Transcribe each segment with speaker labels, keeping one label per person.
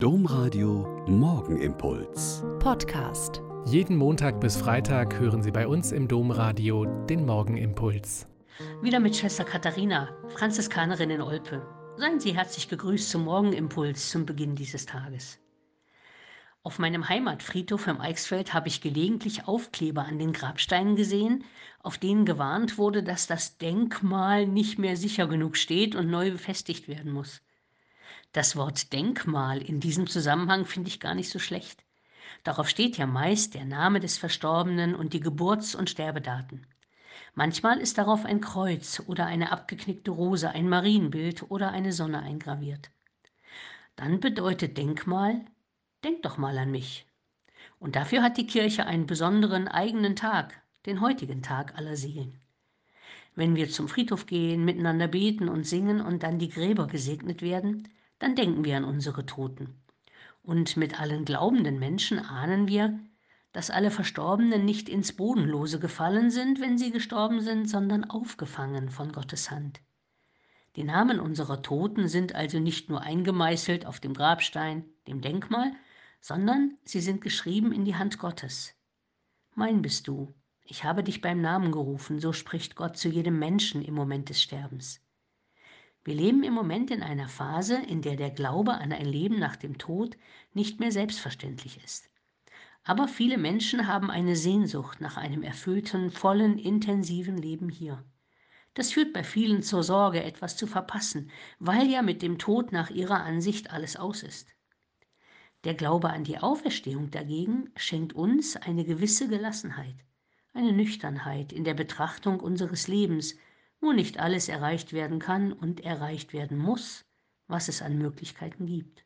Speaker 1: Domradio Morgenimpuls.
Speaker 2: Podcast.
Speaker 3: Jeden Montag bis Freitag hören Sie bei uns im Domradio den Morgenimpuls.
Speaker 4: Wieder mit Schwester Katharina, Franziskanerin in Olpe. Seien Sie herzlich gegrüßt zum Morgenimpuls zum Beginn dieses Tages. Auf meinem Heimatfriedhof im Eichsfeld habe ich gelegentlich Aufkleber an den Grabsteinen gesehen, auf denen gewarnt wurde, dass das Denkmal nicht mehr sicher genug steht und neu befestigt werden muss. Das Wort Denkmal in diesem Zusammenhang finde ich gar nicht so schlecht. Darauf steht ja meist der Name des Verstorbenen und die Geburts- und Sterbedaten. Manchmal ist darauf ein Kreuz oder eine abgeknickte Rose, ein Marienbild oder eine Sonne eingraviert. Dann bedeutet Denkmal, denk doch mal an mich. Und dafür hat die Kirche einen besonderen eigenen Tag, den heutigen Tag aller Seelen. Wenn wir zum Friedhof gehen, miteinander beten und singen und dann die Gräber gesegnet werden, dann denken wir an unsere Toten. Und mit allen glaubenden Menschen ahnen wir, dass alle Verstorbenen nicht ins Bodenlose gefallen sind, wenn sie gestorben sind, sondern aufgefangen von Gottes Hand. Die Namen unserer Toten sind also nicht nur eingemeißelt auf dem Grabstein, dem Denkmal, sondern sie sind geschrieben in die Hand Gottes. Mein bist du, ich habe dich beim Namen gerufen, so spricht Gott zu jedem Menschen im Moment des Sterbens. Wir leben im Moment in einer Phase, in der der Glaube an ein Leben nach dem Tod nicht mehr selbstverständlich ist. Aber viele Menschen haben eine Sehnsucht nach einem erfüllten, vollen, intensiven Leben hier. Das führt bei vielen zur Sorge, etwas zu verpassen, weil ja mit dem Tod nach ihrer Ansicht alles aus ist. Der Glaube an die Auferstehung dagegen schenkt uns eine gewisse Gelassenheit, eine Nüchternheit in der Betrachtung unseres Lebens wo nicht alles erreicht werden kann und erreicht werden muss, was es an Möglichkeiten gibt.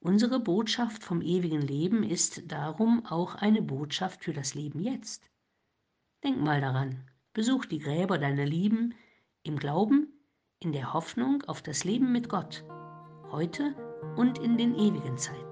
Speaker 4: Unsere Botschaft vom ewigen Leben ist darum auch eine Botschaft für das Leben jetzt. Denk mal daran, besuch die Gräber deiner Lieben im Glauben, in der Hoffnung auf das Leben mit Gott, heute und in den ewigen Zeiten.